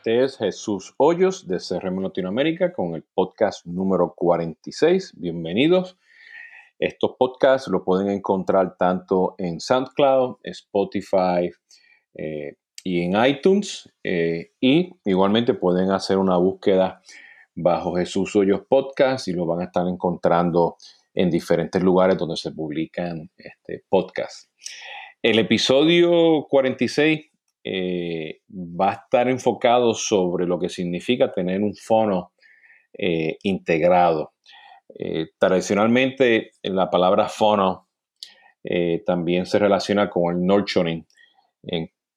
Este es Jesús Hoyos de CRM Latinoamérica con el podcast número 46. Bienvenidos. Estos podcasts los pueden encontrar tanto en SoundCloud, Spotify eh, y en iTunes. Eh, y igualmente pueden hacer una búsqueda bajo Jesús Hoyos Podcast y lo van a estar encontrando en diferentes lugares donde se publican este, podcasts. El episodio 46 eh, va a estar enfocado sobre lo que significa tener un fono eh, integrado. Eh, tradicionalmente, la palabra fono también se relaciona con el nurturing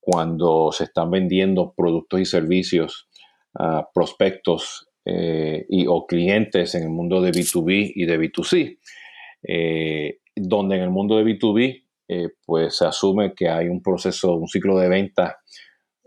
cuando se están vendiendo productos y servicios a prospectos y, o clientes en el mundo de B2B y de B2C, donde en el mundo de B2B eh, pues se asume que hay un proceso, un ciclo de venta,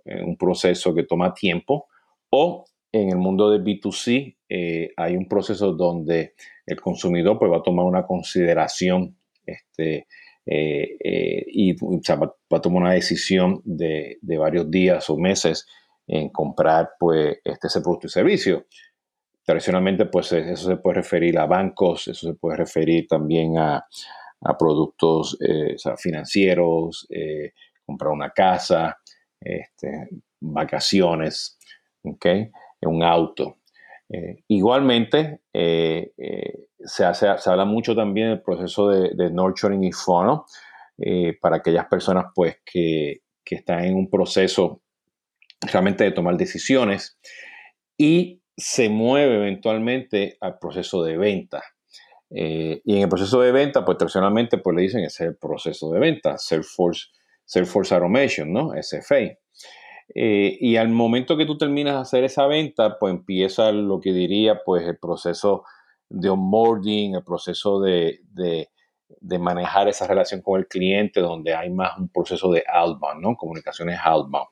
eh, un proceso que toma tiempo, o en el mundo de B2C eh, hay un proceso donde el consumidor pues, va a tomar una consideración este, y va, a tomar una decisión de, varios días o meses en comprar pues, este, ese producto y servicio. Tradicionalmente, pues eso se puede referir a bancos, eso se puede referir también a, a productos eh, financieros, eh, comprar una casa, este, vacaciones, ¿okay? un auto. Eh, igualmente, se, hace, se habla mucho también del proceso de, nurturing y fono para aquellas personas pues, que, que están en un proceso realmente de tomar decisiones y se mueve eventualmente al proceso de venta. Eh, y en el proceso de venta, pues tradicionalmente pues le dicen ese es el proceso de venta, Salesforce, Salesforce Automation, ¿no? SFA. Eh, y al momento que tú terminas de hacer esa venta, pues empieza lo que diría pues el proceso de onboarding, el proceso de, de, de, manejar esa relación con el cliente, donde hay más un proceso de outbound, ¿no? Comunicaciones outbound.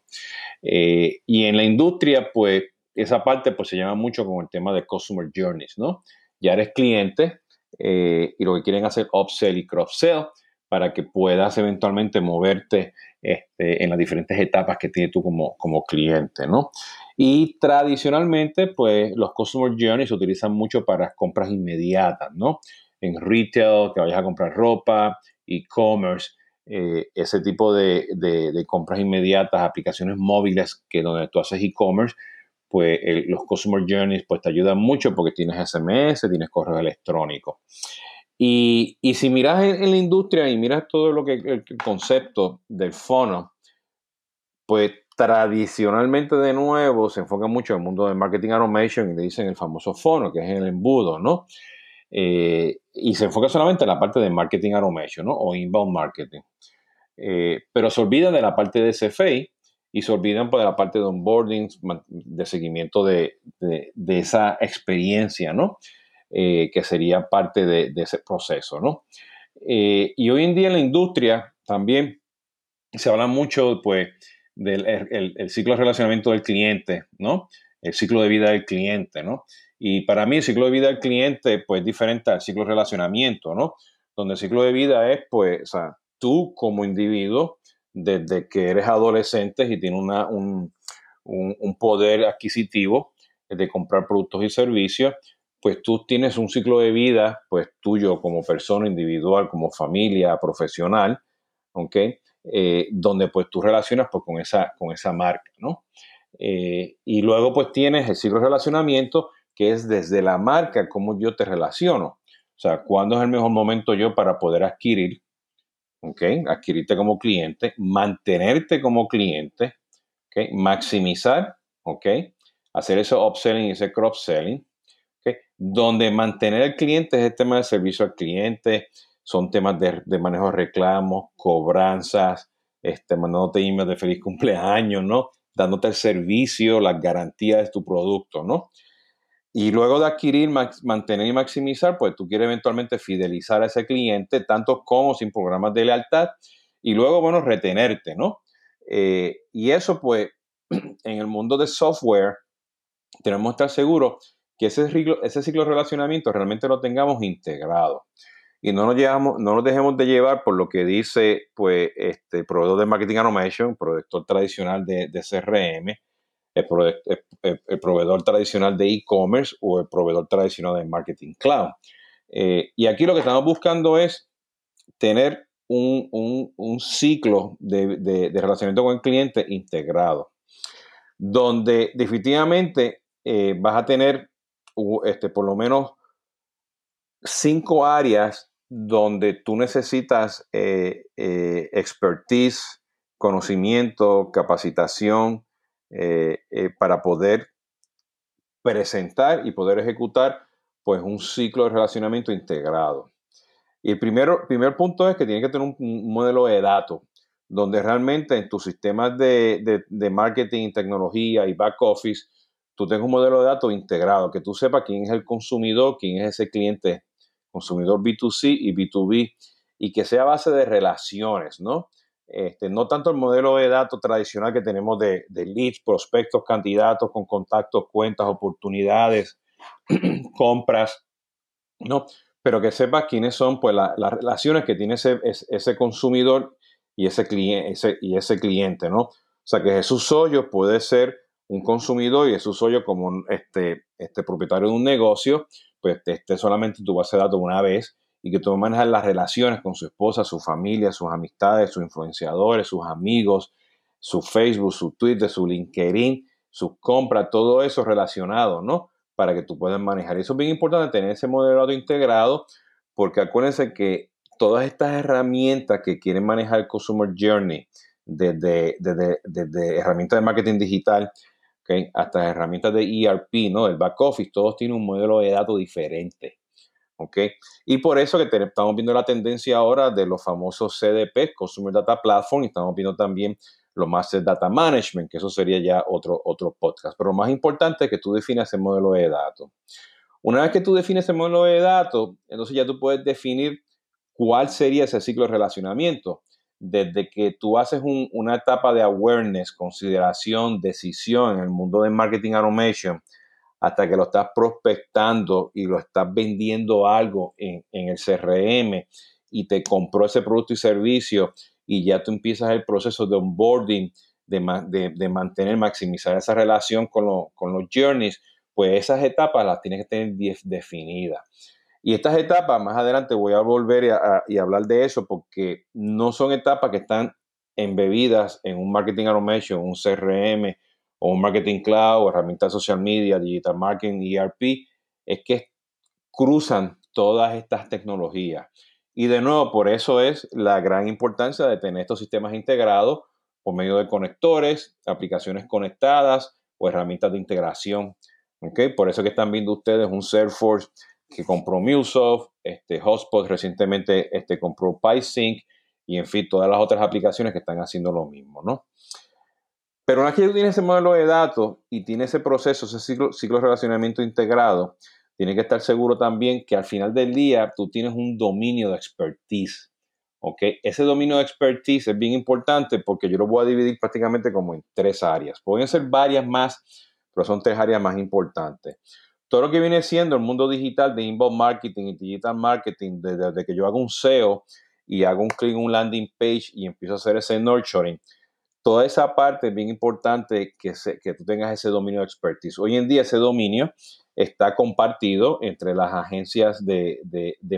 Eh, y en la industria, pues esa parte pues se llama mucho con el tema de customer journeys, ¿no? Ya eres cliente, eh, y lo que quieren hacer upsell y cross-sell para que puedas eventualmente moverte este, en las diferentes etapas que tienes tú como, como cliente, ¿no? Y tradicionalmente, pues los Customer Journeys se utilizan mucho para compras inmediatas, ¿no? En retail, que vayas a comprar ropa, e-commerce, eh, ese tipo de, de, de, compras inmediatas, aplicaciones móviles que donde tú haces e-commerce, pues los Customer Journeys pues te ayudan mucho porque tienes SMS, tienes correo electrónico. Y, si miras en, la industria y miras todo lo que el, concepto del fono, pues tradicionalmente de nuevo se enfoca mucho en el mundo de marketing automation y le dicen el famoso fono, que es el embudo, ¿no? Eh, y se enfoca solamente en la parte de marketing automation, ¿no? O inbound marketing. Eh, pero se olvida de la parte de CFA, y se olvidan pues, la parte de onboarding, de seguimiento de, esa experiencia, ¿no? Eh, que sería parte de, ese proceso, ¿no? Eh, y hoy en día en la industria también se habla mucho, pues, del el, ciclo de relacionamiento del cliente, ¿no? El ciclo de vida del cliente, ¿no? Y para mí el ciclo de vida del cliente, pues, es diferente al ciclo de relacionamiento, ¿no? Donde el ciclo de vida es, pues, o sea, tú como individuo, desde que eres adolescente y tienes un, poder adquisitivo de comprar productos y servicios, pues tú tienes un ciclo de vida, pues tuyo como persona individual, como familia, profesional, ¿ok? Eh, donde pues tú relacionas pues con esa, con esa marca, ¿no? Eh, y luego pues tienes el ciclo de relacionamiento, que es desde la marca, cómo yo te relaciono. O sea, cuándo es el mejor momento yo para poder adquirir Adquirirte como cliente, mantenerte como cliente, Maximizar, ¿ok? Hacer ese upselling y ese cross-selling, Donde mantener al cliente es el tema de servicio al cliente, son temas de, manejo de reclamos, cobranzas, este, mandándote emails de feliz cumpleaños, ¿no? Dándote el servicio, las garantías de tu producto, ¿no? Y luego de adquirir, mantener y maximizar, pues tú quieres eventualmente fidelizar a ese cliente, tanto como sin programas de lealtad, y luego, bueno, retenerte, ¿no? Eh, y eso, pues, en el mundo de software, tenemos que estar seguros que ese ciclo, ese ciclo de relacionamiento realmente lo tengamos integrado. Y no nos, llevamos, no nos dejemos de llevar por lo que dice, pues, este proveedor de marketing automation, proveedor tradicional de, de CRM, el, proveedor tradicional de e-commerce o el proveedor tradicional de marketing cloud. Eh, y aquí lo que estamos buscando es tener un, ciclo de, de, relacionamiento con el cliente integrado, donde definitivamente eh, vas a tener este, por lo menos cinco áreas donde tú necesitas eh, expertise, conocimiento, capacitación para poder presentar y poder ejecutar pues un ciclo de relacionamiento integrado. Y el primero, primer punto es que tiene que tener un, modelo de datos donde realmente en tus sistemas de, de, marketing, tecnología y back office, tú tengas un modelo de datos integrado, que tú sepas quién es el consumidor, quién es ese cliente, consumidor B2C y B2B, y que sea base de relaciones, ¿no? Este, no tanto el modelo de datos tradicional que tenemos de, de leads, prospectos, candidatos con contactos, cuentas, oportunidades, compras, ¿no? pero que sepas quiénes son pues, las relaciones que tiene ese, ese consumidor y ese, cliente, y ese cliente, ¿no? O sea, que Jesús Hoyo puede ser un consumidor y Jesús Hoyo como este, este propietario de un negocio, pues esté solamente tu base de datos una vez y que tú manejas las relaciones con su esposa, su familia, sus amistades, sus influenciadores, sus amigos, su Facebook, su Twitter, su LinkedIn, sus compras, todo eso relacionado, ¿no? para que tú puedas manejar. eso es bien importante tener ese modelo integrado, porque acuérdense que todas estas herramientas que quieren manejar el Consumer Journey, desde, desde, herramientas de marketing digital ¿okay? hasta herramientas de ERP, ¿no? el back office, todos tienen un modelo de datos diferente. ¿Okay? Y por eso que estamos viendo la tendencia ahora de los famosos CDP, Consumer Data Platform, y estamos viendo también lo más es data management, que eso sería ya otro, otro podcast. Pero lo más importante es que tú definas el modelo de datos. Una vez que tú defines el modelo de datos, entonces ya tú puedes definir cuál sería ese ciclo de relacionamiento. Desde que tú haces una etapa de awareness, consideración, decisión en el mundo de marketing automation, hasta que lo estás prospectando y lo estás vendiendo algo en, en el CRM y te compró ese producto y servicio y ya tú empiezas el proceso de onboarding, de, de, mantener, maximizar esa relación con, los journeys, pues esas etapas las tienes que tener definidas. Y estas etapas, más adelante voy a volver y hablar de eso porque no son etapas que están embebidas en un marketing automation, un CRM o un marketing cloud o herramientas social media, digital marketing, ERP, es que cruzan todas estas tecnologías. Y de nuevo, por eso es la gran importancia de tener estos sistemas integrados por medio de conectores, aplicaciones conectadas o herramientas de integración. ¿okay? Por eso que están viendo ustedes un Salesforce que compró MuleSoft, este Hotspot recientemente este, compró PySync y en fin, todas las otras aplicaciones que están haciendo lo mismo, ¿no? Pero una vez que tú tienes ese modelo de datos y tienes ese proceso, ese ciclo, ciclo de relacionamiento integrado, Tienes que estar seguro también que al final del día tú tienes un dominio de expertise. ¿ok? Ese dominio de expertise es bien importante porque yo lo voy a dividir prácticamente como en tres áreas. Pueden ser varias más, pero son tres áreas más importantes. Todo lo que viene siendo el mundo digital de inbound marketing y digital marketing, desde, que yo hago un SEO y hago un clic en un landing page y empiezo a hacer ese nurturing, toda esa parte es bien importante que, que tú tengas ese dominio de expertise. Hoy en día ese dominio está compartido entre las agencias de,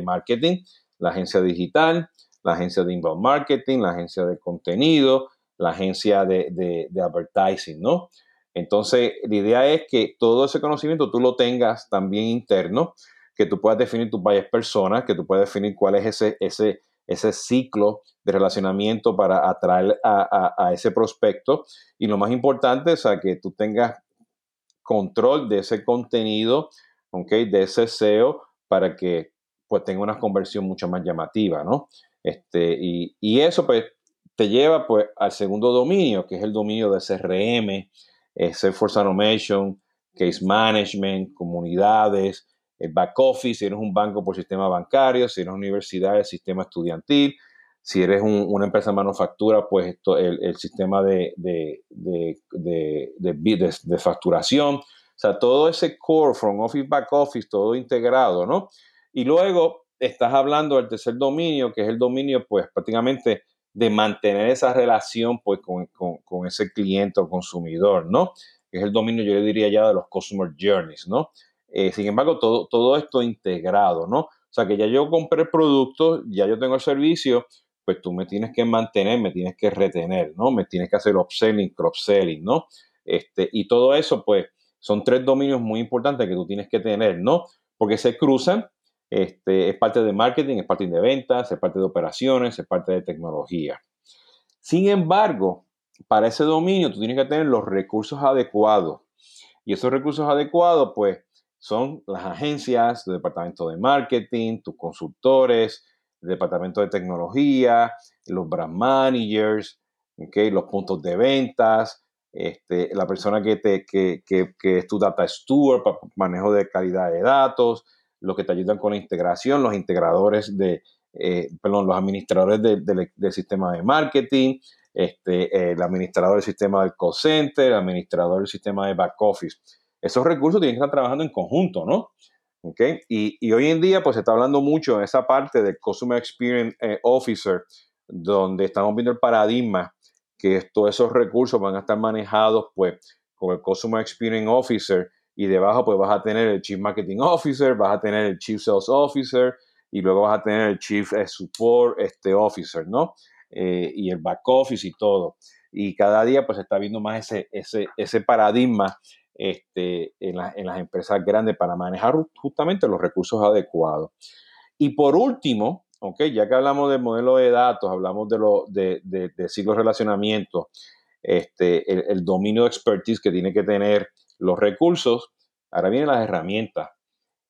marketing, la agencia digital, la agencia de inbound marketing, la agencia de contenido, la agencia de, advertising, ¿no? Entonces, la idea es que todo ese conocimiento tú lo tengas también interno, que tú puedas definir tus varias personas, que tú puedas definir cuál es ese, ese, ese ciclo de relacionamiento para atraer a, a, ese prospecto. Y lo más importante es que tú tengas control de ese contenido, ¿okay? de ese SEO, para que pues tenga una conversión mucho más llamativa, ¿no? Este, y, eso pues te lleva pues al segundo dominio, que es el dominio de CRM, eh, Salesforce Automation, Case Management, comunidades, el back office, si eres un banco por sistema bancario, si eres una universidad, el sistema estudiantil, si eres una empresa de manufactura, pues el, sistema de, de, de, facturación. O sea, todo ese core, from office, back office, todo integrado, ¿no? Y luego estás hablando del tercer dominio, que es el dominio, pues prácticamente de mantener esa relación pues, con, ese cliente o consumidor, ¿no? es el dominio, yo le diría ya, de los Customer Journeys, ¿no? Eh, sin embargo, todo, todo esto integrado, ¿no? O sea, que ya yo compré el producto, ya yo tengo el servicio, pues tú me tienes que mantener, me tienes que retener, ¿no? Me tienes que hacer upselling, cross-selling, ¿no? Este, y todo eso, pues, son tres dominios muy importantes que tú tienes que tener, ¿no? Porque se cruzan, este, es parte de marketing, es parte de ventas, es parte de operaciones, es parte de tecnología. Sin embargo, para ese dominio tú tienes que tener los recursos adecuados. Y esos recursos adecuados, pues, son las agencias, tu departamento de marketing, tus consultores, el departamento de tecnología, los brand managers, okay, los puntos de ventas, este, la persona que, te, que, que, es tu data steward para manejo de calidad de datos, los que te ayudan con la integración, los integradores de, eh, perdón, los administradores del sistema de marketing, este, el administrador del sistema del call center, el administrador del sistema de back office. Esos recursos tienen que estar trabajando en conjunto, ¿no? ¿Okay? Y, y, hoy en día, pues se está hablando mucho en esa parte del Customer Experience eh, Officer, donde estamos viendo el paradigma que todos esos recursos van a estar manejados, pues, con el Customer Experience Officer y debajo, pues, vas a tener el Chief Marketing Officer, vas a tener el Chief Sales Officer y luego vas a tener el Chief eh, Support este, Officer, ¿no? Eh, y el back office y todo. Y cada día pues se está viendo más ese, ese, ese paradigma este, en, en, las empresas grandes para manejar justamente los recursos adecuados. Y por último, okay, ya que hablamos del modelo de datos, hablamos de, lo, de, de, de ciclo de relacionamiento, este, el, el, dominio de expertise que tiene que tener los recursos, ahora vienen las herramientas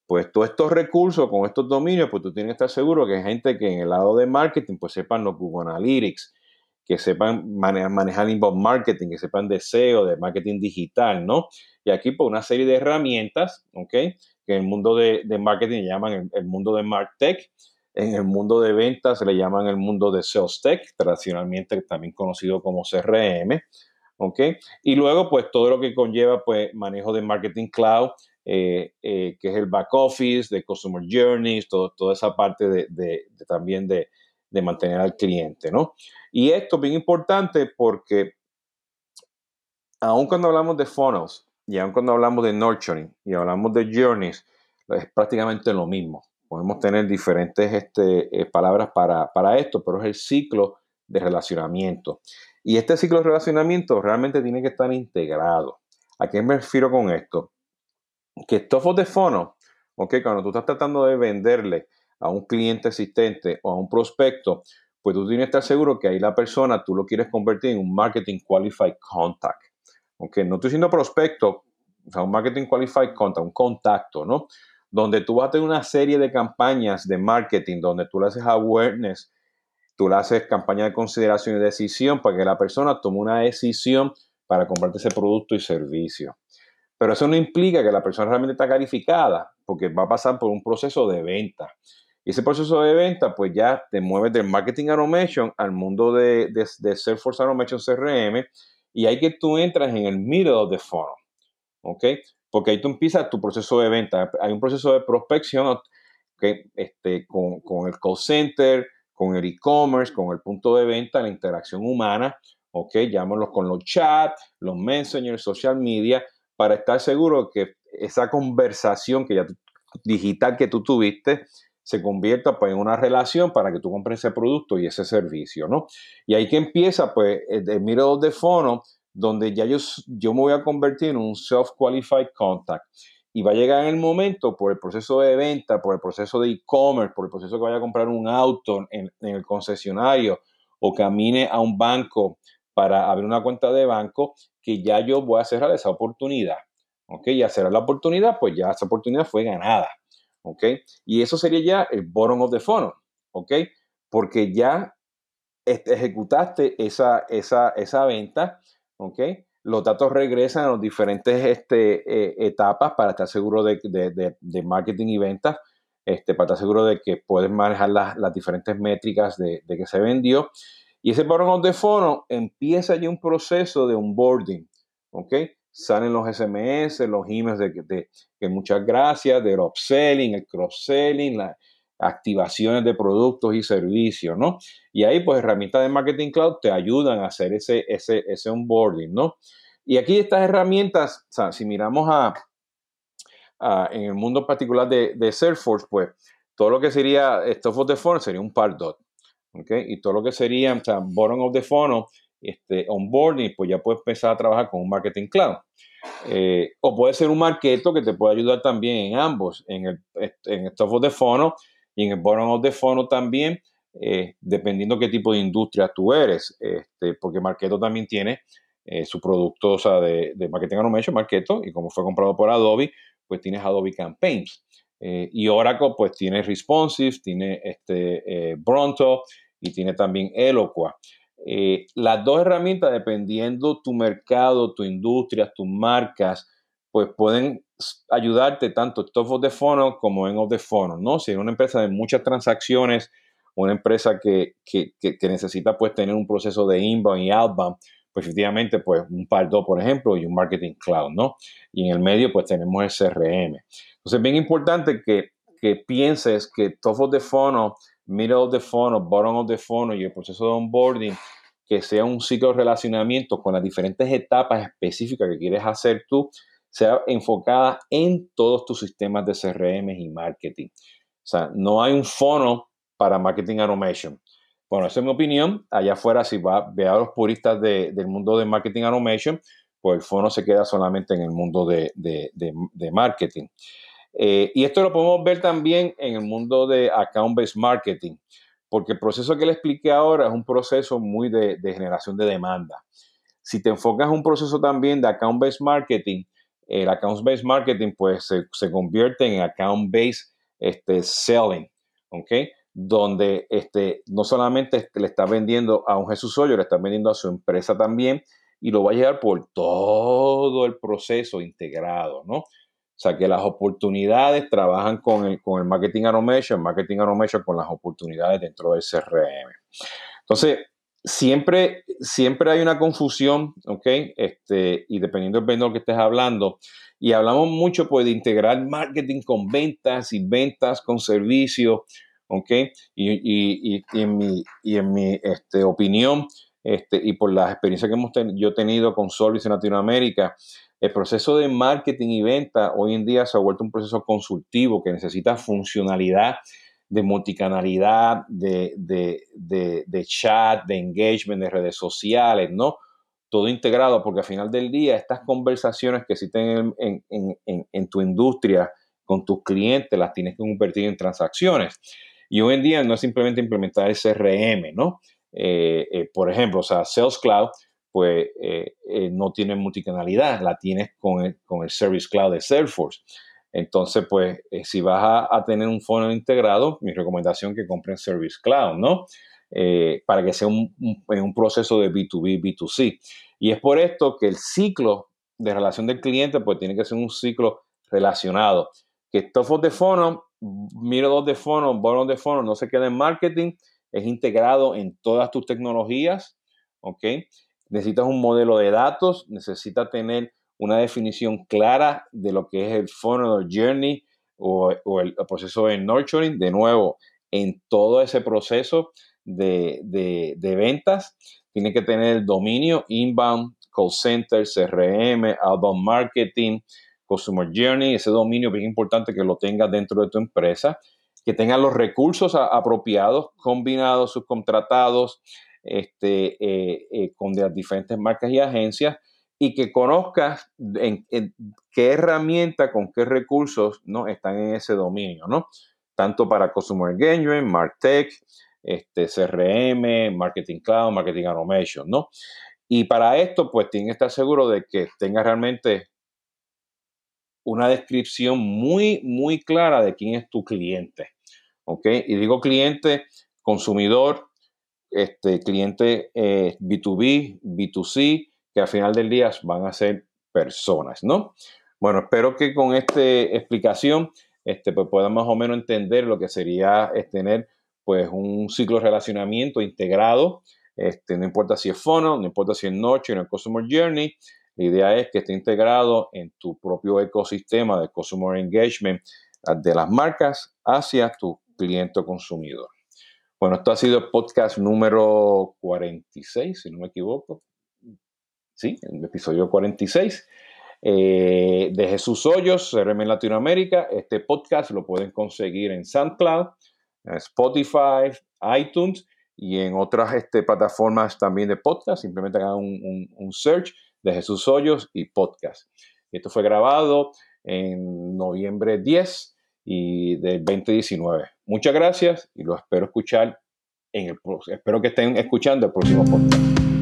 pues todos estos recursos con estos dominios, pues tú tienes que estar seguro que hay gente que en el lado de marketing, pues sepan los Google Analytics, que sepan manejar, inbound marketing, que sepan de SEO, de marketing digital, ¿no? Y aquí, pues una serie de herramientas, ¿ok? Que en el mundo de, marketing llaman el, mundo de MarTech, en el mundo de ventas se le llaman el mundo de Sales Tech, tradicionalmente también conocido como CRM, ¿ok? Y luego, pues todo lo que conlleva, pues manejo de marketing cloud, eh, eh, que es el back office, de customer journeys, toda esa parte de, también de, mantener al cliente, ¿no? Y esto es bien importante porque aun cuando hablamos de funnels y aun cuando hablamos de nurturing y hablamos de journeys, es prácticamente lo mismo. Podemos tener diferentes este, eh, palabras para, para esto, pero es el ciclo de relacionamiento. Y este ciclo de relacionamiento realmente tiene que estar integrado. ¿A qué me refiero con esto? que top the funnel, ok, cuando tú estás tratando de venderle a un cliente existente o a un prospecto, pues tú tienes que estar seguro que ahí la persona tú lo quieres convertir en un marketing qualified contact. Ok, no estoy diciendo prospecto, o sea, un marketing qualified contact, un contacto, ¿no? Donde tú vas a tener una serie de campañas de marketing donde tú le haces awareness, tú le haces campaña de consideración y decisión para que la persona tome una decisión para comprarte ese producto y servicio. Pero eso no implica que la persona realmente está calificada, porque va a pasar por un proceso de venta. Y ese proceso de venta, pues ya te mueves del marketing automation al mundo de, de, Salesforce Automation CRM, y ahí que tú entras en el middle of the funnel, ¿ok? Porque ahí tú empiezas tu proceso de venta. Hay un proceso de prospección que este, con, con el call center, con el e-commerce, con el punto de venta, la interacción humana, ¿ok? Llámalos con los chats, los messengers, social media, para estar seguro que esa conversación que ya digital que tú tuviste se convierta pues, en una relación para que tú compres ese producto y ese servicio, ¿no? Y ahí que empieza, pues, el middle de fono, donde ya yo, yo me voy a convertir en un self-qualified contact. Y va a llegar el momento, por el proceso de venta, por el proceso de e-commerce, por el proceso que vaya a comprar un auto en, en el concesionario o camine a un banco para abrir una cuenta de banco, que ya yo voy a cerrar esa oportunidad. ¿Ok? Y a cerrar la oportunidad, pues ya esa oportunidad fue ganada. ¿Ok? Y eso sería ya el bottom of the funnel. ¿Ok? Porque ya ejecutaste esa, esa, esa venta. ¿Ok? Los datos regresan a las diferentes este, eh, etapas para estar seguro de, de, marketing y ventas. Este, para estar seguro de que puedes manejar las, las diferentes métricas de, que se vendió y ese bottom de fono empieza ya un proceso de onboarding, ¿ok? Salen los SMS, los emails de, de, que muchas gracias, del upselling, el cross-selling, las activaciones de productos y servicios, ¿no? Y ahí, pues, herramientas de marketing cloud te ayudan a hacer ese, ese, ese onboarding, ¿no? Y aquí estas herramientas, o sea, si miramos a, en el mundo particular de, de, Salesforce, pues todo lo que sería Stuff of the Funnel sería un par dot. ¿okay? Y todo lo que sería o sea, bottom of the funnel, este, onboarding, pues ya puedes empezar a trabajar con un marketing cloud. Eh, o puede ser un marketo que te puede ayudar también en ambos, en el en Stuff of the Funnel y en el Bottom of the Funnel también, eh, dependiendo qué tipo de industria tú eres, este, porque Marketo también tiene eh, su producto o sea, de, de, Marketing Automation, Marketo, y como fue comprado por Adobe, pues tienes Adobe Campaigns. y Oracle, pues tiene Responsive, tiene este, Bronto y tiene también Eloqua. Eh, las dos herramientas, dependiendo tu mercado, tu industria, tus marcas, pues pueden ayudarte tanto top of the funnel como en of the funnel, ¿no? Si es una empresa de muchas transacciones, una empresa que, que, que, necesita pues tener un proceso de inbound y outbound, pues efectivamente pues un Pardo, por ejemplo, y un marketing cloud, ¿no? Y en el medio pues tenemos el CRM. Entonces es bien importante que, que pienses que top of the funnel middle of the funnel, bottom of the funnel y el proceso de onboarding, que sea un ciclo de relacionamiento con las diferentes etapas específicas que quieres hacer tú, sea enfocada en todos tus sistemas de CRM y marketing. O sea, no hay un funnel para marketing automation. Bueno, esa es mi opinión. Allá afuera, si va a ver a los puristas del mundo de marketing automation, pues el funnel se queda solamente en el mundo de, de marketing. Eh, y esto lo podemos ver también en el mundo de account-based marketing, porque el proceso que le expliqué ahora es un proceso muy de, generación de demanda. Si te enfocas en un proceso también de account-based marketing, el account-based marketing pues se, convierte en account-based este, selling, ¿ok? Donde este, no solamente le está vendiendo a un Jesús Hoyo, le está vendiendo a su empresa también y lo va a llevar por todo el proceso integrado, ¿no? O sea, que las oportunidades trabajan con el, con el marketing automation, marketing automation con las oportunidades dentro del CRM. Entonces, siempre, siempre hay una confusión, ¿ok? Este, y dependiendo del vendedor que estés hablando, y hablamos mucho pues, de integrar marketing con ventas y ventas con servicios, ¿ok? Y, y, y, en mi, en mi este, opinión, este, y por las experiencias que hemos yo tenido con Solvis en Latinoamérica, el proceso de marketing y venta hoy en día se ha vuelto un proceso consultivo que necesita funcionalidad de multicanalidad, de, de, chat, de engagement, de redes sociales, ¿no? Todo integrado, porque al final del día estas conversaciones que existen en, en, en, tu industria con tus clientes las tienes que convertir en transacciones. Y hoy en día no es simplemente implementar el CRM, ¿no? Eh, eh, por ejemplo, o sea, Sales Cloud pues eh, no tiene multicanalidad, la tienes con el, con el Service Cloud de Salesforce. Entonces, pues, si vas a, tener un fondo integrado, mi recomendación es que compren Service Cloud, ¿no? para que sea un, un, proceso de B2B, B2C. Y es por esto que el ciclo de relación del cliente, pues, tiene que ser un ciclo relacionado. Que top of the funnel, middle of the funnel, bottom of the funnel, no se quede en marketing, es integrado en todas tus tecnologías, ¿ok? necesitas un modelo de datos, necesitas tener una definición clara de lo que es el funnel journey o, el, proceso de nurturing. De nuevo, en todo ese proceso de, ventas, tiene que tener el dominio inbound, call center, CRM, outbound marketing, customer journey. Ese dominio es importante que lo tengas dentro de tu empresa, que tengas los recursos apropiados, combinados, subcontratados, este, eh, eh, con las diferentes marcas y agencias y que conozcas qué herramienta, con qué recursos ¿no? están en ese dominio, ¿no? Tanto para Customer Engagement, MarTech, este, CRM, Marketing Cloud, Marketing Automation, ¿no? Y para esto, pues tienes que estar seguro de que tengas realmente una descripción muy, muy clara de quién es tu cliente, ¿ok? Y digo cliente, consumidor, este, cliente B2B, eh, B2C, que al final del día van a ser personas, ¿no? Bueno, espero que con esta explicación este, pues puedan más o menos entender lo que sería tener pues un ciclo de relacionamiento integrado, este, no importa si es Funnel, no importa si es Noche, no es Customer Journey, la idea es que esté integrado en tu propio ecosistema de Customer Engagement de las marcas hacia tu cliente o consumidor. Bueno, esto ha sido el podcast número 46, si no me equivoco. sí, el episodio 46. Eh, de Jesús Hoyos, CRM en Latinoamérica. Este podcast lo pueden conseguir en SoundCloud, Spotify, iTunes y en otras este, plataformas también de podcast. Simplemente hagan un, search de Jesús Hoyos y podcast. Esto fue grabado en noviembre 10 y del 2019. Muchas gracias y lo espero escuchar en el espero que estén escuchando el próximo podcast.